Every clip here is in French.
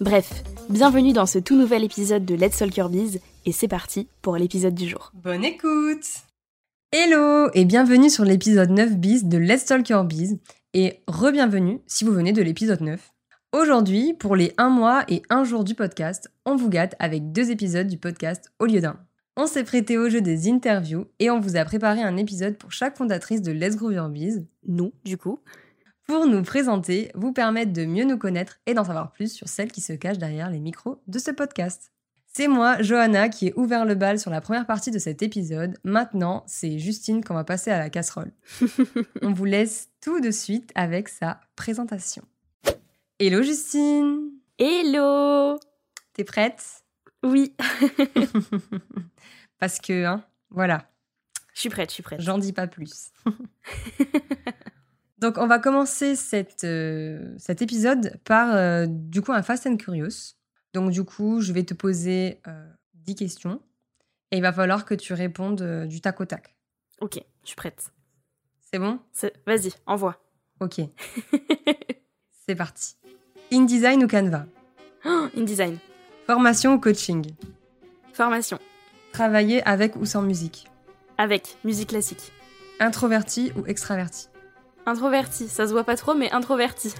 Bref, bienvenue dans ce tout nouvel épisode de Let's Talk Your Biz et c'est parti pour l'épisode du jour. Bonne écoute Hello et bienvenue sur l'épisode 9 bis de Let's Talk Your Biz et re-bienvenue si vous venez de l'épisode 9. Aujourd'hui, pour les 1 mois et 1 jour du podcast, on vous gâte avec deux épisodes du podcast au lieu d'un. On s'est prêté au jeu des interviews et on vous a préparé un épisode pour chaque fondatrice de Let's Grow Your Biz, nous du coup, pour nous présenter, vous permettre de mieux nous connaître et d'en savoir plus sur celles qui se cachent derrière les micros de ce podcast. C'est moi, Johanna, qui ai ouvert le bal sur la première partie de cet épisode. Maintenant, c'est Justine qu'on va passer à la casserole. On vous laisse tout de suite avec sa présentation. Hello Justine Hello T'es prête? Oui Parce que, hein, voilà. Je suis prête, je suis prête. J'en dis pas plus. Donc, on va commencer cette, euh, cet épisode par, euh, du coup, un Fast and Curious. Donc, du coup, je vais te poser euh, 10 questions et il va falloir que tu répondes euh, du tac au tac. Ok, je suis prête. C'est bon? Vas-y, envoie. Ok. C'est parti. InDesign ou Canva? InDesign. Formation ou coaching? Formation. Travailler avec ou sans musique? Avec, musique classique. Introverti ou extraverti? Introverti, ça se voit pas trop, mais introverti.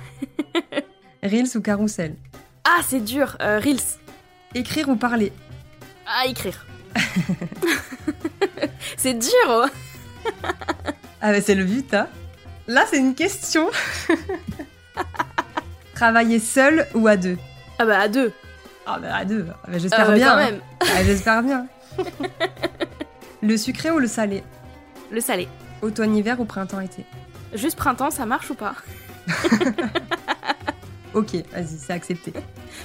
Reels ou carrousel Ah, c'est dur, euh, Reels. Écrire ou parler Ah, écrire. c'est dur, oh Ah, mais c'est le but, hein Là, c'est une question. Travailler seul ou à deux Ah, bah, à deux. Ah, bah, à deux. Ah, bah, j'espère bien. Quand hein. même. Ah, j'espère bien. le sucré ou le salé Le salé. Automne-hiver ou printemps-été Juste printemps, ça marche ou pas Ok, vas-y, c'est accepté.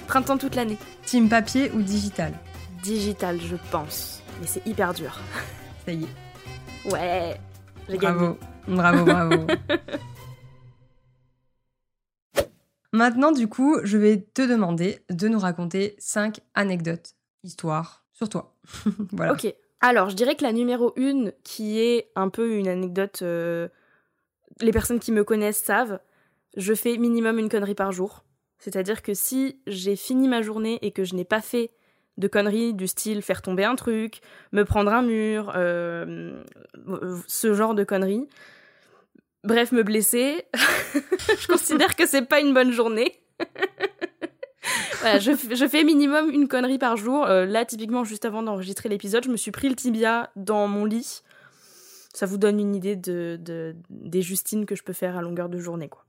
Printemps toute l'année. Team papier ou digital Digital, je pense. Mais c'est hyper dur. Ça y est. Ouais, j'ai gagné. Bravo, bravo, bravo. Maintenant, du coup, je vais te demander de nous raconter 5 anecdotes, histoires sur toi. voilà. Ok. Alors, je dirais que la numéro 1, qui est un peu une anecdote, euh, les personnes qui me connaissent savent, je fais minimum une connerie par jour. C'est-à-dire que si j'ai fini ma journée et que je n'ai pas fait de conneries du style faire tomber un truc, me prendre un mur, euh, ce genre de conneries, bref, me blesser, je considère que c'est pas une bonne journée. je, fais minimum une connerie par jour. Euh, là, typiquement, juste avant d'enregistrer l'épisode, je me suis pris le tibia dans mon lit. Ça vous donne une idée de, de des Justines que je peux faire à longueur de journée, quoi.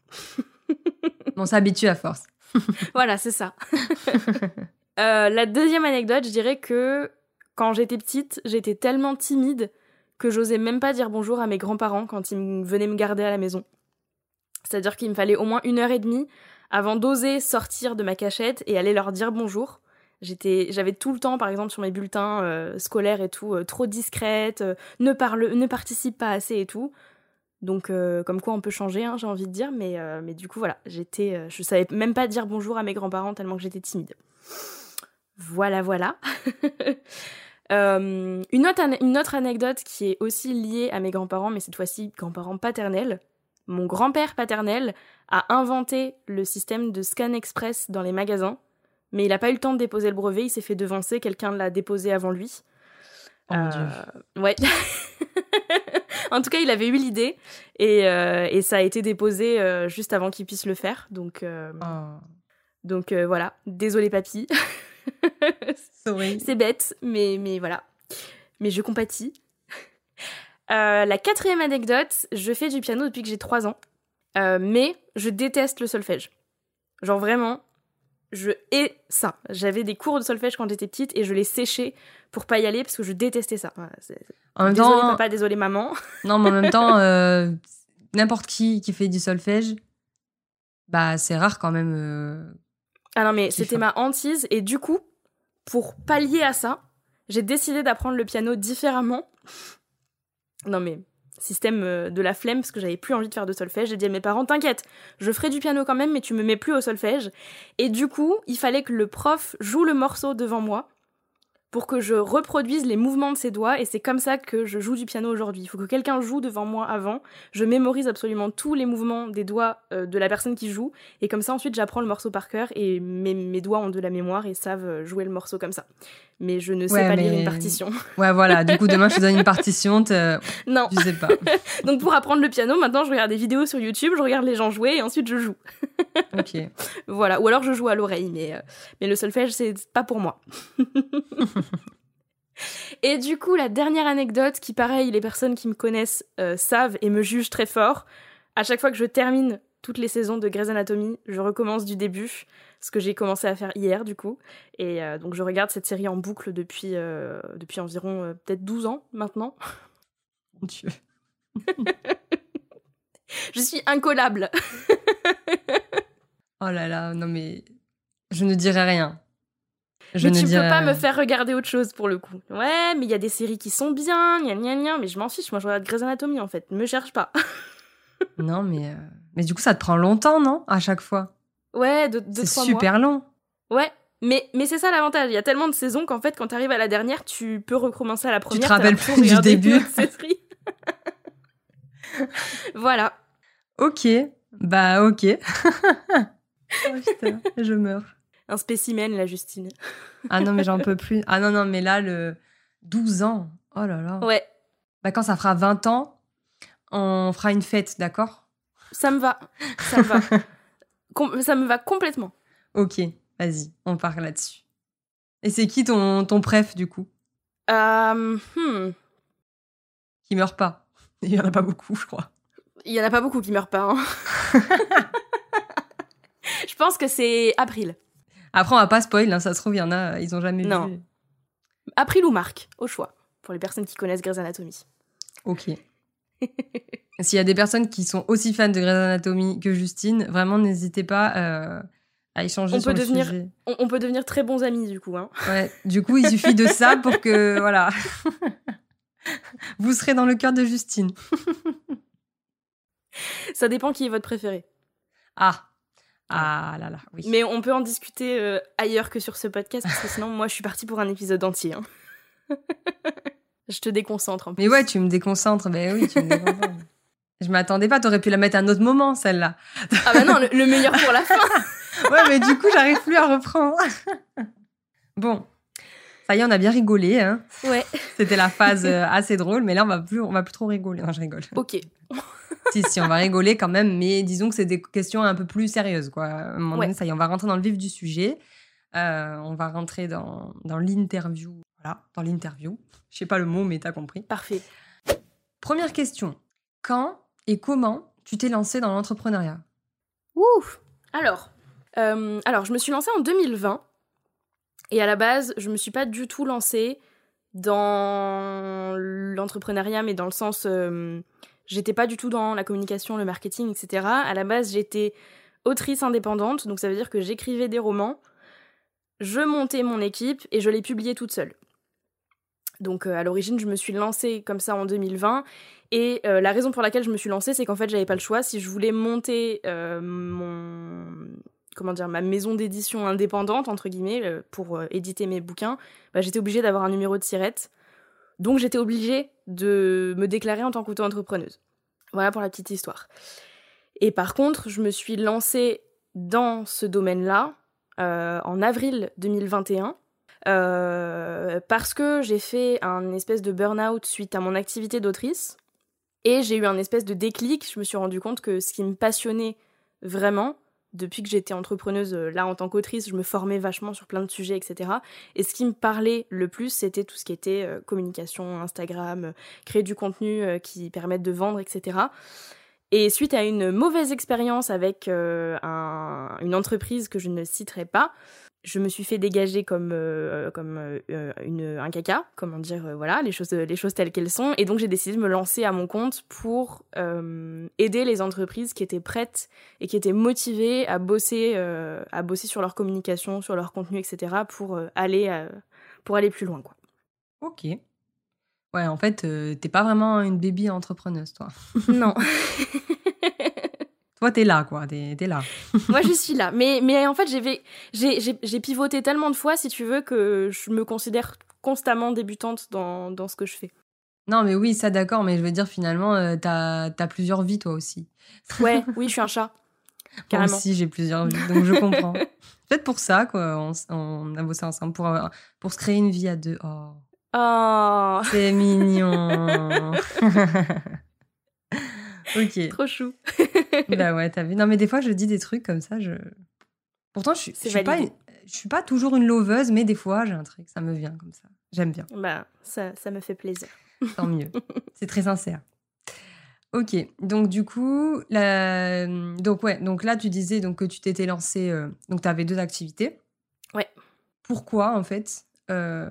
On s'habitue à force. voilà, c'est ça. euh, la deuxième anecdote, je dirais que quand j'étais petite, j'étais tellement timide que j'osais même pas dire bonjour à mes grands-parents quand ils venaient me garder à la maison. C'est-à-dire qu'il me fallait au moins une heure et demie avant d'oser sortir de ma cachette et aller leur dire bonjour. J'étais, j'avais tout le temps, par exemple, sur mes bulletins euh, scolaires et tout, euh, trop discrète, euh, ne parle, ne participe pas assez et tout. Donc, comme quoi on peut changer, hein, j'ai envie de dire, mais, mais du coup, voilà, j'étais, je savais même pas dire bonjour à mes grands-parents tellement que j'étais timide. Voilà, voilà. Une, autre une autre anecdote qui est aussi liée à mes grands-parents, mais cette fois-ci grands-parents paternels. Mon grand-père paternel a inventé le système de scan express dans les magasins, mais il n'a pas eu le temps de déposer le brevet, il s'est fait devancer, quelqu'un l'a déposé avant lui. Oh mon Dieu. Ouais. en tout cas, il avait eu l'idée et, euh, et, ça a été déposé euh, juste avant qu'il puisse le faire. Donc, euh, Oh. donc euh, voilà. Désolé, papy. Sorry. C'est bête, mais, mais voilà. Mais je compatis. Euh, la quatrième anecdote, je fais du piano depuis que j'ai 3 ans, euh, mais je déteste le solfège. Genre vraiment, je hais ça. J'avais des cours de solfège quand j'étais petite et je les séchais pour pas y aller parce que je détestais ça. Voilà, En même désolé temps, papa, désolé maman. non, mais en même temps, euh, n'importe qui qui fait du solfège, bah c'est rare quand même. euh, Ah non mais c'était ma hantise et du coup, pour pallier à ça, j'ai décidé d'apprendre le piano différemment. Non mais système euh, de la flemme parce que j'avais plus envie de faire de solfège. J'ai dit à mes parents t'inquiète, je ferai du piano quand même mais tu me mets plus au solfège. Et du coup, il fallait que le prof joue le morceau devant moi pour que je reproduise les mouvements de ses doigts et c'est comme ça que je joue du piano aujourd'hui. Il faut que quelqu'un joue devant moi avant. Je mémorise absolument tous les mouvements des doigts euh, de la personne qui joue et comme ça ensuite j'apprends le morceau par cœur et mes, mes doigts ont de la mémoire et savent euh, jouer le morceau comme ça. Mais je ne sais Ouais, pas lire une partition. Ouais, voilà. Du coup, demain, je te donne une partition. non. Je sais pas. Donc pour apprendre le piano, maintenant je regarde des vidéos sur YouTube, je regarde les gens jouer et ensuite je joue. Ok. Voilà. Ou alors je joue à l'oreille, mais, euh, mais le solfège c'est pas pour moi. Et du coup, la dernière anecdote qui, pareil, les personnes qui me connaissent euh, savent et me jugent très fort. À chaque fois que je termine toutes les saisons de Grey's Anatomy, je recommence du début, ce que j'ai commencé à faire hier, du coup. Et euh, donc, je regarde cette série en boucle depuis, euh, depuis environ euh, peut-être 12 ans maintenant. Mon Dieu. Je suis incollable. Oh là là, non mais je ne dirai rien. Je mais ne tu peux pas me faire regarder autre chose pour le coup. Ouais, mais il y a des séries qui sont bien, gna gna gna, mais je m'en fiche, moi je regarde Grey's Anatomy en fait. Me cherche pas. Non mais mais du coup ça te prend longtemps non à chaque fois? Ouais, de, de C'est super long. Ouais, mais, mais c'est ça l'avantage. Il y a tellement de saisons qu'en fait, quand t'arrives à la dernière, tu peux recommencer à la première. te t'as rappelles plus du début. voilà. Ok, bah ok. oh putain, je meurs. Un spécimen, la Justine. Ah non mais j'en peux plus. Ah non non mais là le 12 ans. Oh là là. Ouais, Bah quand ça fera 20 ans, on fera une fête, d'accord? Ça me va. Ça me va. Com- ça me va complètement. Ok, vas-y, on part là-dessus. Et c'est qui ton ton préf du coup? Euh, hmm. Qui meurt pas Il y en a pas beaucoup, je crois. Il y en a pas beaucoup qui meurent pas. hein. Je pense que c'est April. Après, on va pas spoil, hein, ça se trouve, il y en a, ils ont jamais Non. vu. April ou Marc, au choix, pour les personnes qui connaissent Grey's Anatomy. Ok. S'il y a des personnes qui sont aussi fans de Grey's Anatomy que Justine, vraiment, n'hésitez pas euh, à échanger On sur peut le devenir- sujet. On, on peut devenir très bons amis du coup. Hein. Ouais, du coup, il suffit de ça pour que, voilà. Vous serez dans le cœur de Justine. Ça dépend qui est votre préféré. Ah. Ah là là, oui. Mais on peut en discuter euh, ailleurs que sur ce podcast, parce que sinon, moi, je suis partie pour un épisode entier. hein. je te déconcentre en plus. Mais ouais, tu me déconcentres. Ben oui, tu me déconcentres. Je m'attendais pas, t'aurais pu la mettre à un autre moment, celle-là. Ah bah non, le, le meilleur pour la fin. Ouais, mais du coup, j'arrive plus à reprendre. bon, ça y est, on a bien rigolé. Hein. Ouais, C'était la phase euh, assez drôle, mais là, on va plus, on va plus trop rigoler. Non, je rigole. ok. si, si, on va rigoler quand même, mais disons que c'est des questions un peu plus sérieuses, quoi. À un moment Ouais. donné, ça y est, on va rentrer dans le vif du sujet. Euh, on va rentrer dans, dans l'interview. Voilà, dans l'interview. Je sais pas le mot, mais t'as compris. Parfait. Première question. Quand et comment tu t'es lancé dans l'entrepreneuriat? Ouf Alors, euh, alors, je me suis lancée en 2020. Et à la base, je me suis pas du tout lancée dans l'entrepreneuriat, mais dans le sens. euh, j'étais pas du tout dans la communication, le marketing, etc. À la base, j'étais autrice indépendante, donc ça veut dire que j'écrivais des romans, je montais mon équipe et je les publiais toute seule. Donc euh, à l'origine, je me suis lancée comme ça en 2020. Et euh, la raison pour laquelle je me suis lancée, c'est qu'en fait, j'avais pas le choix. Si je voulais monter euh, mon comment dire ma maison d'édition indépendante entre guillemets pour éditer mes bouquins, bah, j'étais obligée d'avoir un numéro de sirette. Donc j'étais obligée de me déclarer en tant qu'auto-entrepreneuse. Voilà pour la petite histoire. Et par contre, je me suis lancée dans ce domaine-là en avril 2021 euh, parce que j'ai fait un espèce de burn-out suite à mon activité d'autrice et j'ai eu un espèce de déclic. Je me suis rendu compte que ce qui me passionnait vraiment depuis que j'étais entrepreneuse, euh, là en tant qu'autrice, je me formais vachement sur plein de sujets, etc. Et ce qui me parlait le plus, c'était tout ce qui était euh, communication, Instagram, créer du contenu qui permette de vendre, etc. Et suite à une mauvaise expérience avec une entreprise que je ne citerai pas, je me suis fait dégager comme, euh, comme euh, une, un caca, comment dire, euh, voilà, les choses, les choses telles qu'elles sont. Et donc j'ai décidé de me lancer à mon compte pour aider les entreprises qui étaient prêtes et qui étaient motivées à bosser, à bosser sur leur communication, sur leur contenu, etc. pour aller, pour aller plus loin, quoi. Ok. Ouais, en fait, t'es pas vraiment une baby entrepreneuse, toi. non. Toi, t'es là, quoi. T'es es là. Moi, je suis là. Mais, mais en fait, j'ai pivoté tellement de fois, si tu veux, que je me considère constamment débutante dans, dans ce que je fais. Non, mais oui, ça d'accord. Mais je veux dire, finalement, euh, t'as as plusieurs vies, toi aussi. Ouais, oui, je suis un chat. Carrément. Moi aussi, j'ai plusieurs vies, donc je comprends. Peut-être pour ça, quoi. On, on, a bossé ensemble pour, pour se créer une vie à deux. Oh. Oh. C'est mignon. Ok. Trop chou. bah ouais, t'as vu. Non, mais des fois, je dis des trucs comme ça. Je... Pourtant, je, je suis pas, je suis pas toujours une loveuse, mais des fois, j'ai un truc, ça me vient comme ça. J'aime bien. Bah, ça, ça me fait plaisir. Tant mieux. C'est très sincère. Ok, donc du coup, la... donc ouais, donc là tu disais donc que tu t'étais lancé, euh, donc tu avais deux activités. Ouais. Pourquoi en fait euh,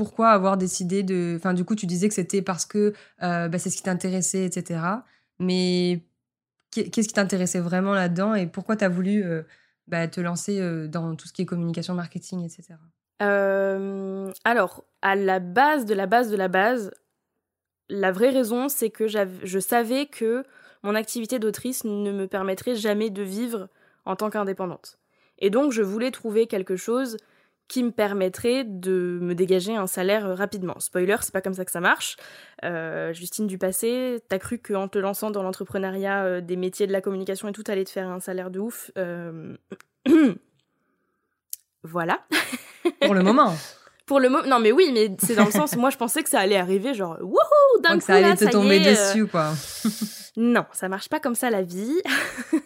pourquoi avoir décidé de. Enfin, du coup, tu disais que c'était parce que euh, bah, c'est ce qui t'intéressait, etc. Mais qu'est-ce qui t'intéressait vraiment là-dedans et pourquoi tu as voulu euh, bah, te lancer euh, dans tout ce qui est communication, marketing, etc. alors, à la base de la base de la base, la vraie raison, c'est que je savais que mon activité d'autrice ne me permettrait jamais de vivre en tant qu'indépendante. Et donc, je voulais trouver quelque chose qui me permettrait de me dégager un salaire euh, rapidement. Spoiler, c'est pas comme ça que ça marche. Euh, Justine du passé, t'as cru qu'en te lançant dans l'entrepreneuriat euh, des métiers de la communication et tout, allait te faire un salaire de ouf. voilà. Pour le moment. Pour le moment, non mais oui, mais c'est dans le sens, moi je pensais que ça allait arriver genre wouhou d'un coup ça allait te tomber dessus quoi. non, ça marche pas comme ça la vie.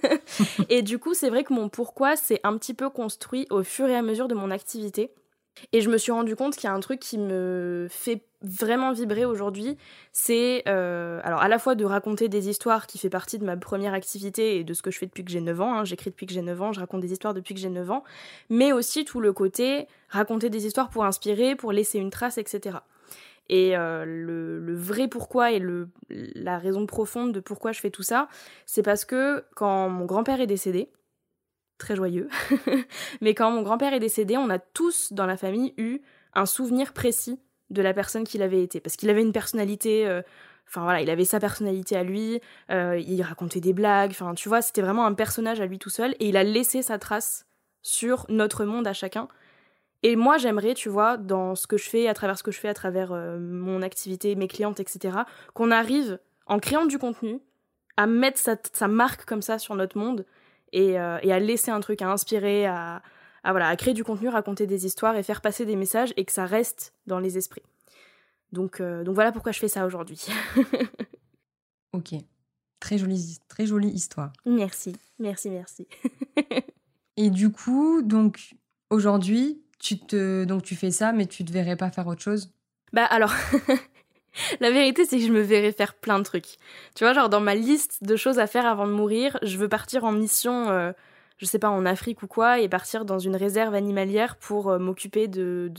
et du coup, c'est vrai que mon pourquoi s'est un petit peu construit au fur et à mesure de mon activité. Et je me suis rendu compte qu'il y a un truc qui me fait vraiment vibrer aujourd'hui, c'est euh, alors à la fois de raconter des histoires qui fait partie de ma première activité et de ce que je fais depuis que j'ai 9 ans, hein. j'écris depuis que j'ai 9 ans, je raconte des histoires depuis que j'ai 9 ans, mais aussi tout le côté raconter des histoires pour inspirer, pour laisser une trace, etc. Et euh, le, vrai pourquoi et la raison profonde de pourquoi je fais tout ça, c'est parce que quand mon grand-père est décédé, très joyeux, mais quand mon grand-père est décédé, on a tous dans la famille eu un souvenir précis de la personne qu'il avait été. Parce qu'il avait une personnalité... Euh, enfin voilà, il avait sa personnalité à lui, euh, il racontait des blagues, enfin tu vois, c'était vraiment un personnage à lui tout seul, et il a laissé sa trace sur notre monde à chacun. Et moi, j'aimerais, tu vois, dans ce que je fais, à travers ce que je fais, à travers euh, mon activité, mes clientes, etc., qu'on arrive, en créant du contenu, à mettre sa, marque comme ça sur notre monde et, et, à laisser un truc, à inspirer, à, à, voilà, à créer du contenu, raconter des histoires et faire passer des messages et que ça reste dans les esprits. Donc, euh, donc voilà pourquoi je fais ça aujourd'hui. ok. Très jolie, très jolie histoire. Merci, merci, merci. et du coup, donc aujourd'hui, tu te donc tu fais ça, mais tu te verrais pas faire autre chose? Bah alors. La vérité, c'est que je me verrais faire plein de trucs. Tu vois, genre dans ma liste de choses à faire avant de mourir, je veux partir en mission, euh, je sais pas, en Afrique ou quoi, et partir dans une réserve animalière pour euh, m'occuper de,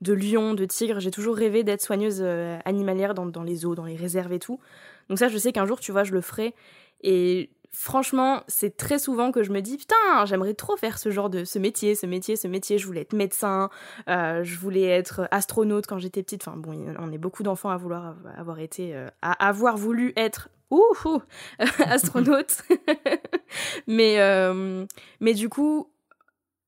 de, lions, de tigres. J'ai toujours rêvé d'être soigneuse euh, animalière dans, dans les zoos, dans les réserves et tout. Donc ça, je sais qu'un jour, tu vois, je le ferai. Et franchement, c'est très souvent que je me dis putain, j'aimerais trop faire ce genre de ce métier, ce métier, ce métier. Je voulais être médecin, euh, je voulais être astronaute quand j'étais petite. Enfin bon, on est beaucoup d'enfants à vouloir avoir été, à avoir voulu être ouh, astronaute. mais euh, mais du coup.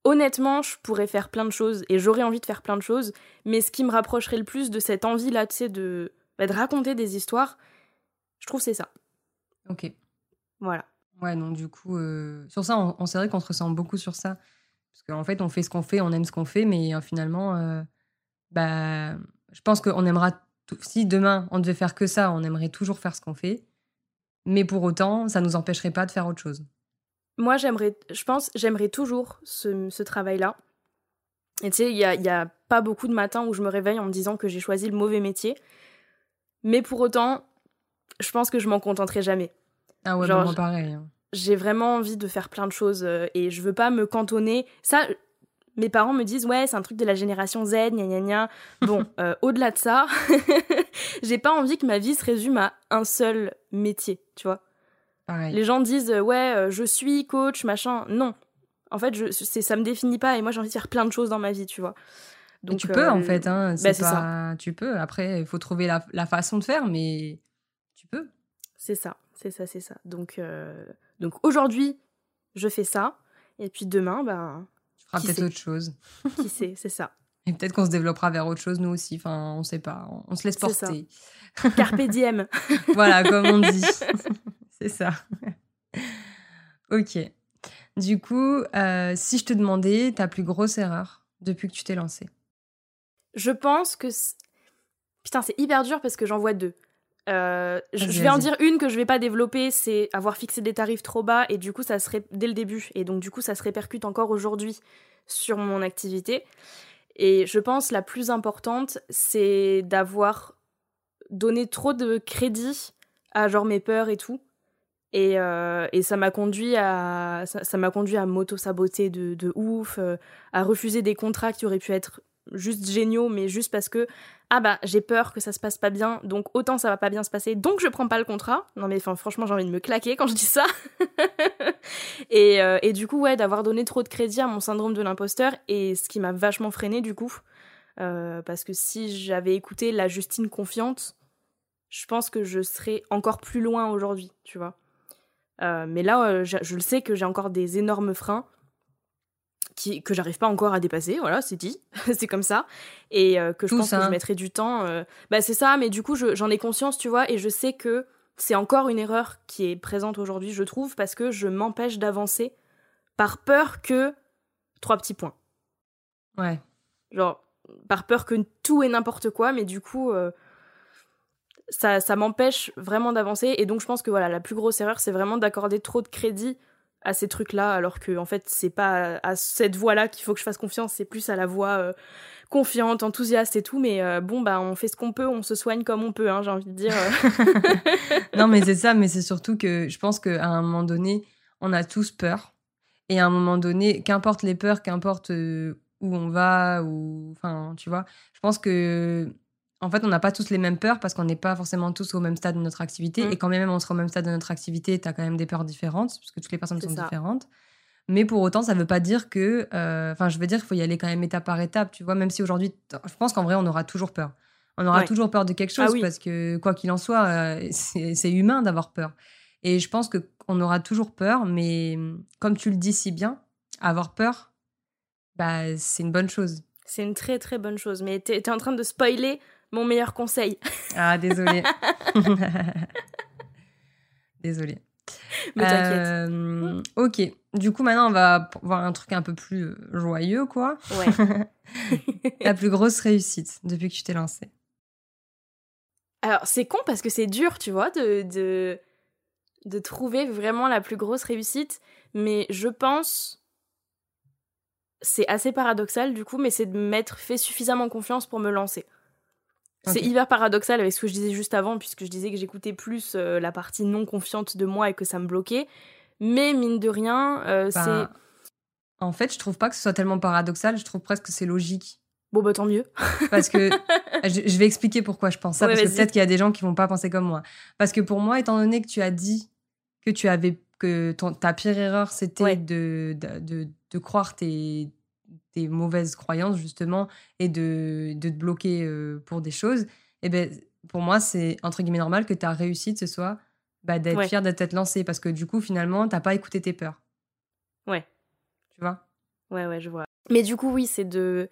Honnêtement, je pourrais faire plein de choses et j'aurais envie de faire plein de choses, mais ce qui me rapprocherait le plus de cette envie-là, tu sais, de, bah, de raconter des histoires, je trouve c'est ça. Ok. Voilà. Ouais, donc du coup, euh, sur ça, on, c'est vrai qu'on se ressent beaucoup sur ça. Parce qu'en fait, on fait ce qu'on fait, on aime ce qu'on fait, mais euh, finalement, euh, bah, je pense qu'on aimera. Si demain, on devait faire que ça, on aimerait toujours faire ce qu'on fait. Mais pour autant, ça ne nous empêcherait pas de faire autre chose. moi, j'aimerais, je pense, j'aimerais toujours ce, ce travail-là. Et tu sais, il y a, y a pas beaucoup de matins où je me réveille en me disant que j'ai choisi le mauvais métier. Mais pour autant, je pense que je m'en contenterai jamais. Ah ouais, Genre, moi pareil. hein. J'ai vraiment envie de faire plein de choses euh, et je veux pas me cantonner. Ça, mes parents me disent, ouais, c'est un truc de la génération Z, gna gna gna. Bon, euh, au-delà de ça, j'ai pas envie que ma vie se résume à un seul métier, tu vois. Pareil. Les gens disent euh, ouais, euh, je suis coach, machin. Non. En fait, je, c'est, ça me définit pas et moi j'ai envie de faire plein de choses dans ma vie, tu vois. Et tu peux en fait, hein. bah, pas... Tu peux. Après, il faut trouver la, la façon de faire, mais tu peux. C'est ça, c'est ça, c'est ça. Donc, donc aujourd'hui, je fais ça. Et puis demain, ben, Qui peut-être autre chose. qui sait, c'est ça. Et peut-être qu'on se développera vers autre chose, nous aussi. Enfin, on sait pas. On, on se laisse ça. porter. Carpe diem. voilà, comme on dit. C'est ça. ok. Du coup, euh, si je te demandais ta plus grosse erreur depuis que tu t'es lancée. Je pense que. Putain, c'est hyper dur parce que j'en vois deux. Euh, je, vais en dire une que je vais pas développer, c'est avoir fixé des tarifs trop bas et du coup ça serait dès le début et donc du coup ça se répercute encore aujourd'hui sur mon activité. Et je pense la plus importante, c'est d'avoir donné trop de crédit à genre mes peurs et tout. Et, euh, et ça m'a conduit à ça ça m'a conduit à m'auto saboter de, de ouf, euh, à refuser des contrats qui auraient pu être juste géniaux, mais juste parce que ah bah j'ai peur que ça se passe pas bien, donc autant ça va pas bien se passer, donc je prends pas le contrat. Non mais enfin franchement j'ai envie de me claquer quand je dis ça. et, euh, et du coup ouais d'avoir donné trop de crédit à mon syndrome de l'imposteur et ce qui m'a vachement freiné du coup, Euh, parce que si j'avais écouté la Justine confiante, je pense que je serais encore plus loin aujourd'hui, tu vois. Euh, mais là, je, je le sais que j'ai encore des énormes freins qui, que j'arrive pas encore à dépasser, voilà, c'est dit, c'est comme ça. Et euh, que je pense que je mettrai du temps. euh, Bah, c'est ça, mais du coup, je- j'en ai conscience, tu vois, et je sais que c'est encore une erreur qui est présente aujourd'hui, je trouve, parce que je m'empêche d'avancer par peur que. Trois petits points. Ouais. Genre, par peur que tout est n'importe quoi, mais du coup, euh, ça, ça m'empêche vraiment d'avancer. Et donc, je pense que voilà, la plus grosse erreur, c'est vraiment d'accorder trop de crédit à ces trucs-là, alors que, en fait, c'est pas à cette voie-là qu'il faut que je fasse confiance, c'est plus à la voie euh, confiante, enthousiaste et tout. Mais euh, bon, bah, on fait ce qu'on peut, on se soigne comme on peut, hein, j'ai envie de dire. non, mais c'est ça, mais c'est surtout que je pense qu'à un moment donné, on a tous peur. Et à un moment donné, qu'importe les peurs, qu'importe euh, où on va, ou. Enfin, tu vois, je pense que. En fait, on n'a pas tous les mêmes peurs parce qu'on n'est pas forcément tous au même stade de notre activité. Mm. Et quand même on sera au même stade de notre activité, tu as quand même des peurs différentes, parce que toutes les personnes sont ça. différentes. Mais pour autant, ça ne veut pas dire que. euh, Enfin, je veux dire qu'il faut y aller quand même étape par étape, tu vois, même si aujourd'hui, je pense qu'en vrai, on aura toujours peur. On aura Ouais. toujours peur de quelque chose Ah oui. parce que, quoi qu'il en soit, euh, c'est humain d'avoir peur. Et je pense qu'on aura toujours peur, mais comme tu le dis si bien, avoir peur, bah, c'est une bonne chose. c'est une très très bonne chose. Mais t'es t'es en train de spoiler mon meilleur conseil. Ah, désolé. désolé. Mais t'inquiète. Euh, ok. Du coup, maintenant, on va voir un truc un peu plus euh, joyeux, quoi. Ouais. La plus grosse réussite depuis que tu t'es lancée. Alors, c'est con parce que c'est dur, tu vois, de, de, de trouver vraiment la plus grosse réussite. Mais je pense. C'est assez paradoxal, du coup, mais c'est de m'être fait suffisamment confiance pour me lancer. C'est hyper paradoxal avec ce que je disais juste avant, puisque je disais que j'écoutais plus euh, la partie non confiante de moi et que ça me bloquait. Mais mine de rien, euh, Bah, c'est. En fait, je trouve pas que ce soit tellement paradoxal. Je trouve presque que c'est logique. Bon, bah tant mieux. Parce que je, je vais expliquer pourquoi je pense ça. Ouais, parce que peut-être qu'il y a des gens qui vont pas penser comme moi. Parce que pour moi, étant donné que tu as dit que tu avais que ton, ta pire erreur c'était Ouais. de, de, de, de croire tes, tes mauvaises croyances justement et de, de te bloquer euh, pour des choses, et ben pour moi c'est entre guillemets normal que ta réussite ce soit bah, d'être Ouais. fier de t'être lancé parce que du coup finalement t'as pas écouté tes peurs. Ouais. Tu vois? Ouais, ouais, je vois. Mais du coup, oui, c'est de,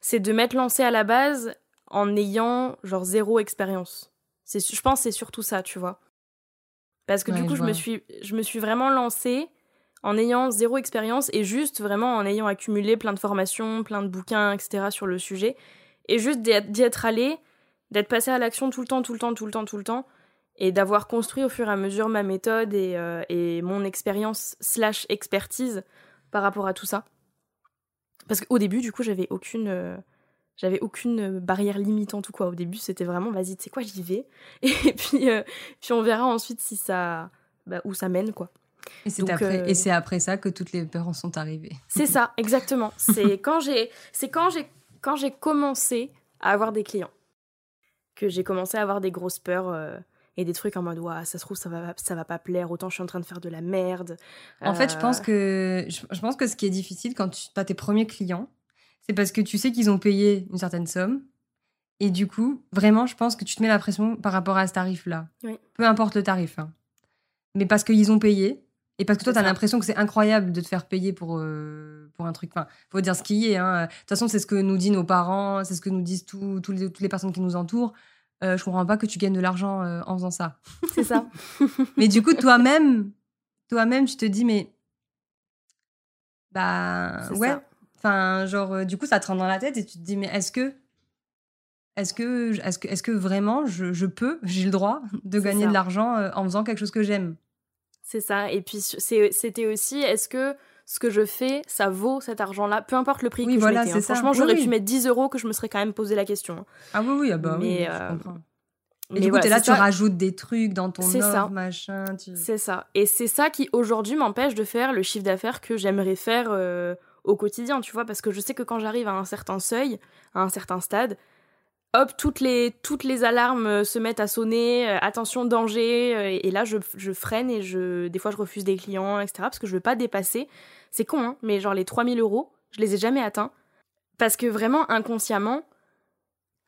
c'est de m'être lancé à la base en ayant genre zéro expérience. C'est, je pense, c'est surtout ça, tu vois? Parce que Ouais, du coup, je je me suis, je me suis vraiment lancée en ayant zéro expérience et juste vraiment en ayant accumulé plein de formations, plein de bouquins, etc. sur le sujet et juste d'y être, allée, d'être passée à l'action tout le temps, tout le temps, tout le temps, tout le temps. et d'avoir construit au fur et à mesure ma méthode et, euh, mon expérience slash expertise par rapport à tout ça. Parce qu'au début, du coup, j'avais aucune, euh, j'avais aucune barrière limitante ou quoi. Au début, c'était vraiment, vas-y, tu sais quoi, j'y vais. Et puis, euh, puis on verra ensuite si ça, bah, où ça mène, quoi. Et c'est Donc, après, euh, et c'est après ça que toutes les peurs en sont arrivées. C'est ça, exactement. C'est quand j'ai, c'est quand j'ai, quand j'ai commencé à avoir des clients que j'ai commencé à avoir des grosses peurs euh, et des trucs en mode, ouais, ça se trouve ça va, ça va pas plaire. Autant je suis en train de faire de la merde. En fait, je Euh, pense que je, je pense que ce qui est difficile quand tu as tes premiers clients, c'est parce que tu sais qu'ils ont payé une certaine somme. Et du coup, vraiment, je pense que tu te mets la pression par rapport à ce tarif-là. Oui. Peu importe le tarif. hein. Mais parce qu'ils ont payé. Et parce que toi, tu as l'impression que c'est incroyable de te faire payer pour, euh, pour un truc. Enfin, faut dire ce qui est. hein. De toute façon, c'est ce que nous disent nos parents, c'est ce que nous disent tous- tous les, toutes les personnes qui nous entourent. Euh, je comprends pas que tu gagnes de l'argent euh, en faisant ça. C'est ça. Mais du coup, toi-même, toi-même, tu te dis, mais. Bah. Ouais. ça. Enfin, genre, euh, du coup, ça te rentre dans la tête et tu te dis, mais est-ce que. Est-ce que, est-ce que, est-ce que vraiment je, je peux, j'ai le droit de gagner ça. de l'argent en faisant quelque chose que j'aime? C'est ça. Et puis c'était aussi, est-ce que ce que je fais, ça vaut cet argent-là? Peu importe le prix Oui, que voilà, je mettais. hein. c'est ça. Franchement, Oui, j'aurais oui. pu mettre 10 euros que je me serais quand même posé la question. Ah oui, oui, ah bah oui, Mais, je euh, comprends. Et Mais du coup, voilà, là, tu ça. rajoutes des trucs dans ton ça. offre, machin. Tu... C'est ça. Et c'est ça qui aujourd'hui m'empêche de faire le chiffre d'affaires que j'aimerais faire euh, au quotidien, tu vois, parce que je sais que quand j'arrive à un certain seuil, à un certain stade, hop, toutes les, toutes les alarmes euh, se mettent à sonner, euh, attention, danger, euh, et là je, je freine et je, des fois je refuse des clients, etc., parce que je veux pas dépasser. C'est con, hein, mais genre les 3000 euros, je les ai jamais atteints, parce que vraiment inconsciemment,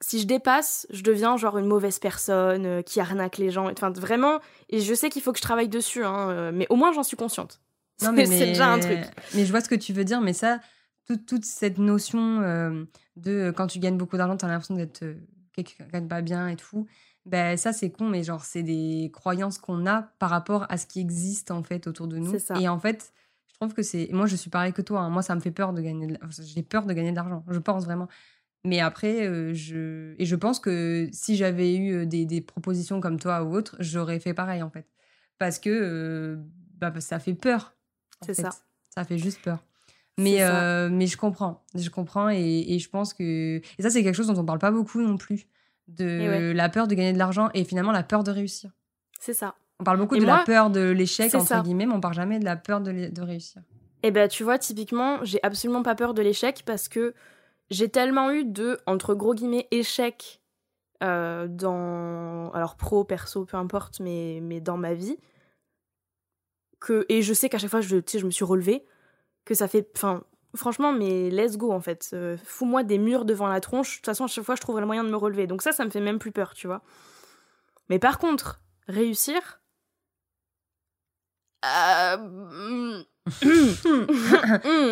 si je dépasse, je deviens genre une mauvaise personne euh, qui arnaque les gens. Enfin, vraiment, et je sais qu'il faut que je travaille dessus, hein, euh, mais au moins j'en suis consciente. Non, mais, c'est déjà un truc. Mais je vois ce que tu veux dire, mais ça, toute, toute cette notion euh, de euh, quand tu gagnes beaucoup d'argent, tu as l'impression d'être euh, quelqu'un pas bien et tout. Ben, ça, c'est con, mais genre, c'est des croyances qu'on a par rapport à ce qui existe en fait autour de nous. Ça. Et en fait, je trouve que c'est. Moi, je suis pareil que toi. hein. Moi, ça me fait peur de gagner. de J'ai peur de gagner de l'argent. Je pense vraiment. Mais après, euh, je. Et je pense que si j'avais eu des, des propositions comme toi ou autre, j'aurais fait pareil en fait. Parce que euh, bah, ça fait peur. C'est ça. Ça fait juste peur. Mais, euh, mais je comprends. Je comprends et, et je pense que. Et ça, c'est quelque chose dont on parle pas beaucoup non plus. De ouais. la peur de gagner de l'argent et finalement la peur de réussir. C'est ça. On parle beaucoup Et de la peur de l'échec, entre ça. guillemets, mais on parle jamais de la peur de, réussir. Et ben tu vois, typiquement, j'ai absolument pas peur de l'échec parce que j'ai tellement eu de, entre gros guillemets, échecs euh, dans. Alors pro, perso, peu importe, mais, mais dans ma vie. Que, et je sais qu'à chaque fois, je, je me suis relevée. Que ça fait. Enfin, franchement, mais let's go en fait. Euh, Fous-moi des murs devant la tronche. De toute façon, à chaque fois, je trouverai le moyen de me relever. Donc ça, ça me fait même plus peur, tu vois. Mais par contre, réussir. Euh, mm,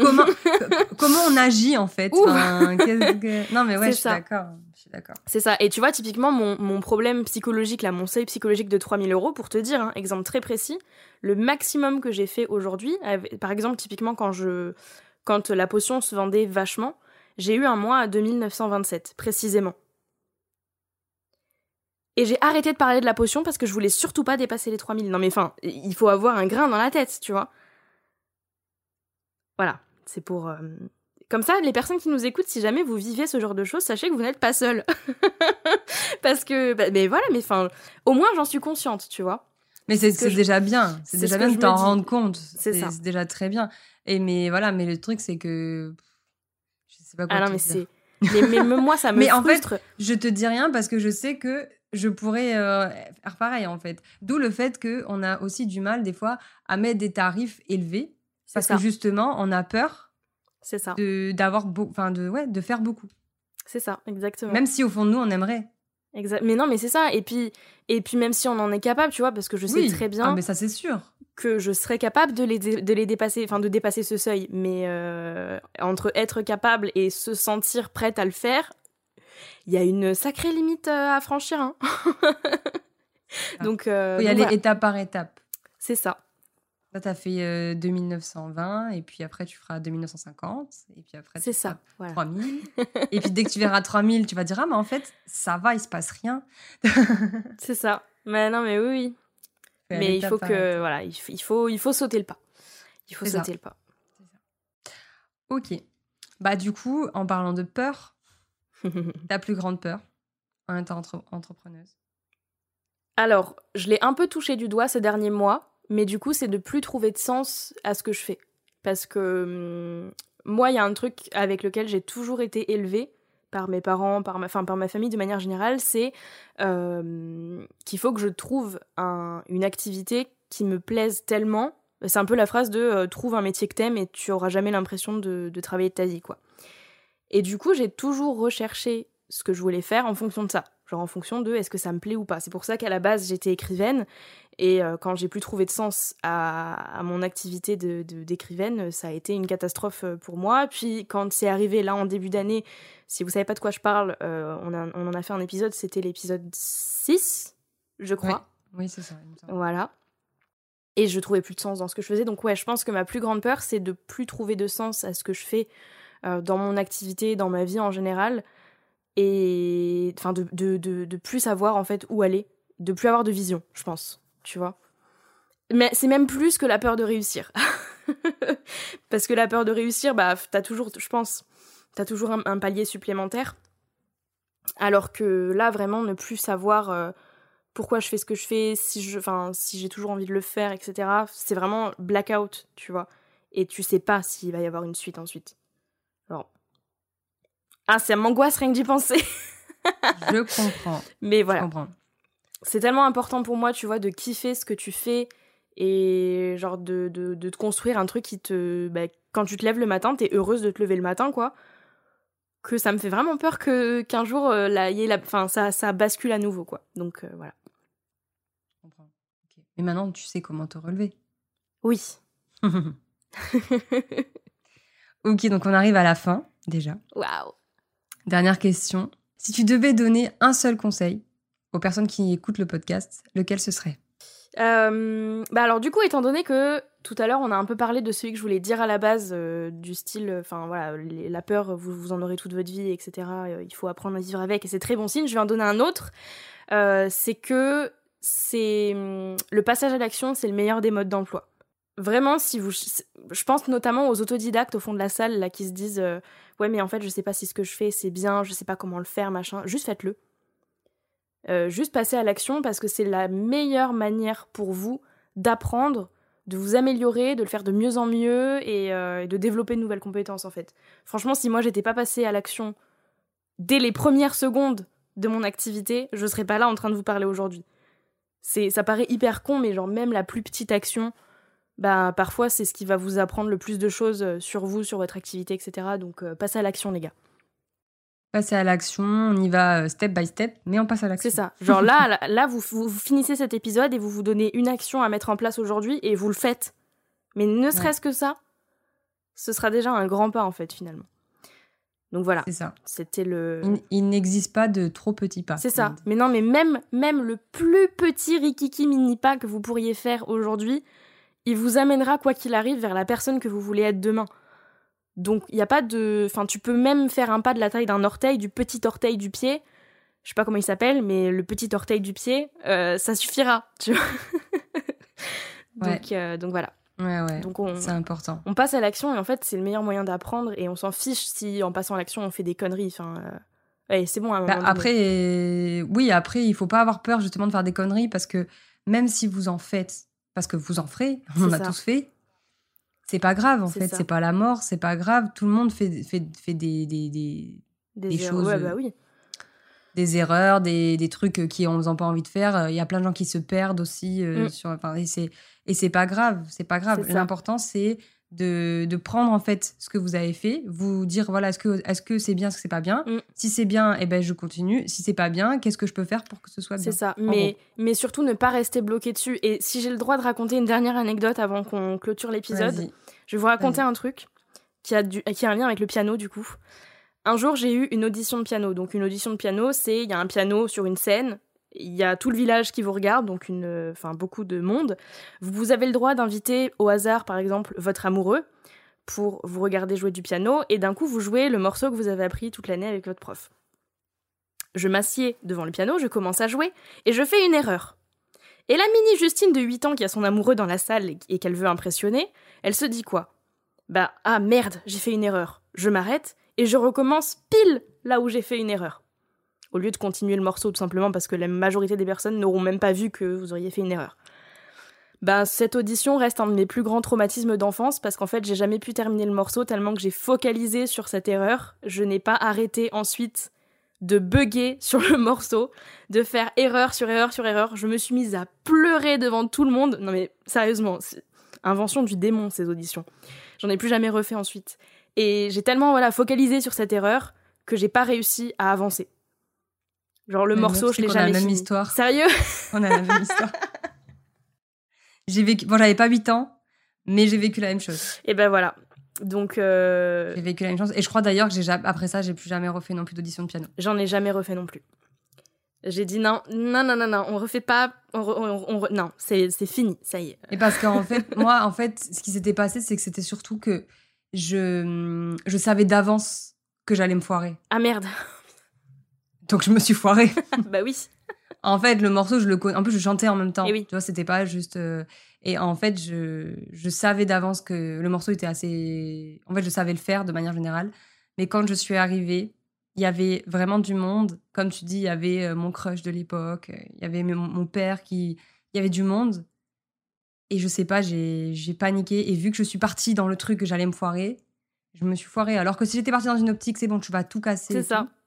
comment, co- comment on agit en fait? Enfin, que- Non, mais ouais, je suis d'accord. C'est ça. Et tu vois, typiquement, mon, mon problème psychologique, là, mon seuil psychologique de 3000 euros, pour te dire, un exemple très précis, le maximum que j'ai fait aujourd'hui, par exemple, typiquement, quand, je, quand la potion se vendait vachement, j'ai eu un mois à 2927, précisément. Et j'ai arrêté de parler de la potion parce que je voulais surtout pas dépasser les 3000. Non mais enfin, il faut avoir un grain dans la tête, tu vois. Voilà, c'est pour... euh, Comme ça, les personnes qui nous écoutent, si jamais vous vivez ce genre de choses, sachez que vous n'êtes pas seul. Parce que, bah, mais voilà, mais enfin, au moins j'en suis consciente, tu vois. Mais c'est ce que c'est je- déjà bien. C'est déjà ce que bien de t'en rendre compte. C'est ça. C'est déjà très bien. Et mais voilà, mais le truc, c'est que. Je sais pas quoi Ah non, mais dire. c'est. Mais, moi, ça me Mais en fait. Je te dis rien parce que je sais que je pourrais euh, faire pareil en fait. D'où le fait qu'on a aussi du mal des fois à mettre des tarifs élevés parce ça. que justement on a peur C'est ça. de d'avoir enfin de ouais de faire beaucoup. C'est ça, exactement. Même si au fond de nous on aimerait. Exa- Mais non, mais c'est ça. Et puis, et puis même si on en est capable, tu vois, parce que je sais oui. très Ah, bien mais ça c'est sûr. que je serais capable de les, dé- de les dépasser, enfin de dépasser ce seuil. Mais euh, entre être capable et se sentir prête à le faire, il y a une sacrée limite euh, à franchir. hein. donc, euh, Faut y donc aller voilà. étape par étape. c'est ça. Là t'as fait euh, 2920 et puis après tu feras 2950 et puis après tu feras ça. Voilà. 3000 et puis dès que tu verras 3000 tu vas dire ah mais en fait ça va il se passe rien. C'est ça. Mais non, mais oui, oui. Mais il faut que voilà, il faut, il faut sauter le pas. Il faut sauter le pas. Ok. Bah du coup, en parlant de peur, ta plus grande peur en étant entrepreneuse? Alors, je l'ai un peu touché du doigt ces derniers mois, mais du coup, c'est de plus trouver de sens à ce que je fais. Parce que hum, moi, il y a un truc avec lequel j'ai toujours été élevée par mes parents, par ma, par ma famille de manière générale, c'est euh, qu'il faut que je trouve une activité qui me plaise tellement. C'est un peu la phrase de euh, trouve un métier que t'aimes et tu auras jamais l'impression de, de, travailler de ta vie, quoi. Et du coup, j'ai toujours recherché ce que je voulais faire en fonction de ça genre en fonction de est-ce que ça me plaît ou pas. C'est pour ça qu'à la base j'étais écrivaine et euh, quand j'ai plus trouvé de sens à, mon activité de, d'écrivaine, ça a été une catastrophe euh, pour moi. Puis quand c'est arrivé là en début d'année, si vous savez pas de quoi je parle, euh, on, on, en a fait un épisode, c'était l'épisode 6, je crois. Oui, c'est ça. Voilà. Et je trouvais plus de sens dans ce que je faisais. Donc ouais, je pense que ma plus grande peur, c'est de plus trouver de sens à ce que je fais dans mon activité, dans ma vie en général et enfin de, de, de, de, plus savoir en fait où aller, de plus avoir de vision, je pense, tu vois. Mais c'est même plus que la peur de réussir. Parce que la peur de réussir, bah, t'as toujours, je pense, t'as toujours un, palier supplémentaire. Alors que là, vraiment, ne plus savoir euh, pourquoi je fais ce que je fais, si je, enfin, si j'ai toujours envie de le faire, etc. C'est vraiment blackout, tu vois. Et tu sais pas s'il va y avoir une suite ensuite. Alors, ah, ça m'angoisse rien que d'y penser. je comprends. Mais voilà. C'est tellement important pour moi, tu vois, de kiffer ce que tu fais et genre de, de, de te construire un truc qui te. Bah, quand tu te lèves le matin, t'es heureuse de te lever le matin, quoi. Que ça me fait vraiment peur que qu'un jour, euh, là, y ait la, enfin, ça, ça bascule à nouveau, quoi. Donc euh, voilà. Je comprends. Mais maintenant, tu sais comment te relever. Oui. ok, donc on arrive à la fin déjà. Waouh. Dernière question. Si tu devais donner un seul conseil aux personnes qui écoutent le podcast, lequel ce serait? Euh, bah alors du coup, étant donné que tout à l'heure on a un peu parlé de celui que je voulais dire à la base, euh, du style, enfin voilà, la peur, vous, vous en aurez toute votre vie, etc. Euh, il faut apprendre à vivre avec et c'est très bon signe. Je vais en donner un autre. c'est que c'est le passage à l'action, c'est le meilleur des modes d'emploi vraiment, si vous, je pense notamment aux autodidactes au fond de la salle là qui se disent ouais mais en fait je sais pas si ce que je fais c'est bien, je sais pas comment le faire machin, juste faites-le. Euh, juste passer à l'action parce que c'est la meilleure manière pour vous d'apprendre, de vous améliorer, de le faire de mieux en mieux et, euh, de développer de nouvelles compétences en fait. Franchement, si moi j'étais pas passée à l'action dès les premières secondes de mon activité, je serais pas là en train de vous parler aujourd'hui. C'est, ça paraît hyper con, mais genre même la plus petite action, bah, parfois c'est ce qui va vous apprendre le plus de choses euh, sur vous, sur votre activité, etc. Donc passez à l'action, les gars. Passez à l'action, on y va euh, step by step, mais on passe à l'action. C'est ça. Genre là, là, vous, vous, finissez cet épisode et vous vous donnez une action à mettre en place aujourd'hui et vous le faites. Mais ne serait-ce que ça, ce sera déjà un grand pas en fait finalement. Donc voilà. C'est ça. C'était le. Il, n'existe pas de trop petits pas. C'est ça. Mais non, mais même, même le plus petit rikiki mini pas que vous pourriez faire aujourd'hui, il vous amènera quoi qu'il arrive vers la personne que vous voulez être demain. Donc il n'y a pas de... Enfin, tu peux même faire un pas de la taille d'un orteil, du petit orteil du pied. Je sais pas comment il s'appelle, mais le petit orteil du pied, euh, ça suffira, tu vois. donc, euh, donc voilà. Ouais, ouais. Donc c'est important. On passe à l'action et en fait c'est le meilleur moyen d'apprendre et on s'en fiche si en passant à l'action on fait des conneries. Enfin, euh, c'est bon. À un bah, après, oui, après il faut pas avoir peur justement de faire des conneries parce que même si vous en faites parce que vous en ferez, on en a tous fait. C'est pas grave en fait, c'est pas la mort, c'est pas grave. Tout le monde fait, fait, fait des, des, des, des, choses. bah oui. Des erreurs, des, des trucs qui on n'a pas envie de faire. Il y a plein de gens qui se perdent aussi. Euh, mm. sur, et c'est pas grave, c'est pas grave. L'important c'est de, de, prendre en fait ce que vous avez fait, vous dire voilà est-ce que est-ce que c'est bien, est-ce que c'est pas bien. Mm. Si c'est bien, eh ben je continue. Si c'est pas bien, qu'est-ce que je peux faire pour que ce soit bien. C'est ça. Mais mais surtout ne pas rester bloqué dessus. Et si j'ai le droit de raconter une dernière anecdote avant qu'on clôture l'épisode, je vais vous raconter un truc qui a du, qui a un lien avec le piano du coup. Un jour, j'ai eu une audition de piano. Donc une audition de piano, c'est il y a un piano sur une scène il y a tout le village qui vous regarde, donc une, enfin beaucoup de monde. Vous avez le droit d'inviter au hasard, par exemple, votre amoureux pour vous regarder jouer du piano, et d'un coup vous jouez le morceau que vous avez appris toute l'année avec votre prof. Je m'assieds devant le piano, je commence à jouer, et je fais une erreur. Et la mini Justine de 8 ans qui a son amoureux dans la salle et qu'elle veut impressionner, elle se dit quoi? Bah, ah merde, j'ai fait une erreur. Je m'arrête et je recommence pile là où j'ai fait une erreur. Au lieu de continuer le morceau tout simplement parce que la majorité des personnes n'auront même pas vu que vous auriez fait une erreur. Ben, cette audition reste un de mes plus grands traumatismes d'enfance parce qu'en fait, j'ai jamais pu terminer le morceau tellement que j'ai focalisé sur cette erreur. Je n'ai pas arrêté ensuite de bugger sur le morceau, de faire erreur sur erreur sur erreur. Je me suis mise à pleurer devant tout le monde. Non mais sérieusement, invention du démon ces auditions. J'en ai plus jamais refait ensuite. Et j'ai tellement voilà focalisé sur cette erreur que j'ai pas réussi à avancer. Genre le morceau, je l'ai jamais la même histoire. Sérieux? On a la même histoire. J'ai vécu. Bon, j'avais pas 8 ans, mais j'ai vécu la même chose. Et ben voilà. Donc. Euh... J'ai vécu la même chose. Et je crois d'ailleurs que j'ai après ça, j'ai plus jamais refait non plus d'audition de piano. J'en ai jamais refait non plus. J'ai dit non, non, non, non, non, on refait pas. On, on, non, c'est fini, ça y est. Et parce qu'en fait, moi, en fait, ce qui s'était passé, c'est que c'était surtout que je, je savais d'avance que j'allais me foirer. Ah merde. Donc je me suis foirée. bah oui. En fait, le morceau, je le connais. En plus, je chantais en même temps. Et oui. Tu vois, c'était pas juste. euh, Et en fait, je, je savais d'avance que le morceau était assez. En fait, je savais le faire de manière générale. Mais quand je suis arrivée, il y avait vraiment du monde. Comme tu dis, il y avait euh, mon crush de l'époque. Il y avait mon, père qui. Il y avait du monde. Et je sais pas, j'ai paniqué. Et vu que je suis partie dans le truc que j'allais me foirer, je me suis foirée. Alors que si j'étais partie dans une optique, c'est bon, tu vas tout casser. C'est ça. tout,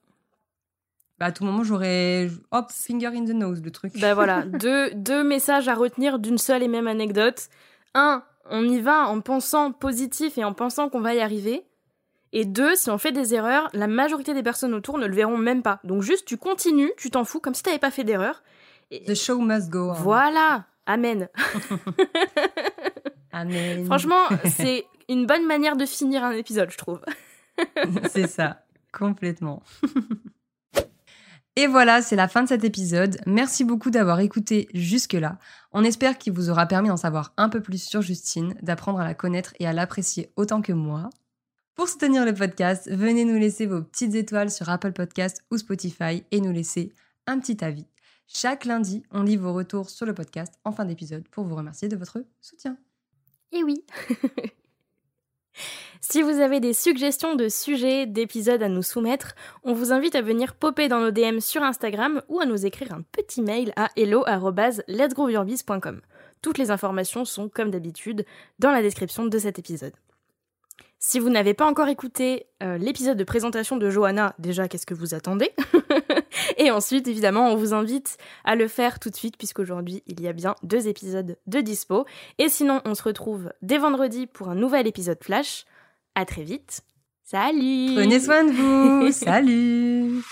Bah, à tout moment, j'aurais. Hop, finger in the nose, le truc. Ben voilà, deux, deux messages à retenir d'une seule et même anecdote. Un, on y va en pensant positif et en pensant qu'on va y arriver. Et deux, si on fait des erreurs, la majorité des personnes autour ne le verront même pas. Donc juste, tu continues, tu t'en fous, comme si t'avais pas fait d'erreur. Et- The show must go on. Voilà, amen. Amen. Franchement, c'est une bonne manière de finir un épisode, je trouve. c'est ça, complètement. Et voilà, c'est la fin de cet épisode. Merci beaucoup d'avoir écouté jusque-là. On espère qu'il vous aura permis d'en savoir un peu plus sur Justine, d'apprendre à la connaître et à l'apprécier autant que moi. Pour soutenir le podcast, venez nous laisser vos petites étoiles sur Apple Podcast ou Spotify et nous laisser un petit avis. Chaque lundi, on lit vos retours sur le podcast en fin d'épisode pour vous remercier de votre soutien. Et oui. si vous avez des suggestions de sujets, d'épisodes à nous soumettre, on vous invite à venir popper dans nos DM sur Instagram ou à nous écrire un petit mail à hello@letsgrowyourbiz.com. Toutes les informations sont comme d'habitude dans la description de cet épisode. Si vous n'avez pas encore écouté euh, l'épisode de présentation de Johanna, déjà qu'est-ce que vous attendez Et ensuite, évidemment, on vous invite à le faire tout de suite puisqu'aujourd'hui il y a bien deux épisodes de dispo. Et sinon, on se retrouve dès vendredi pour un nouvel épisode Flash. À très vite. Salut Prenez soin de vous. Salut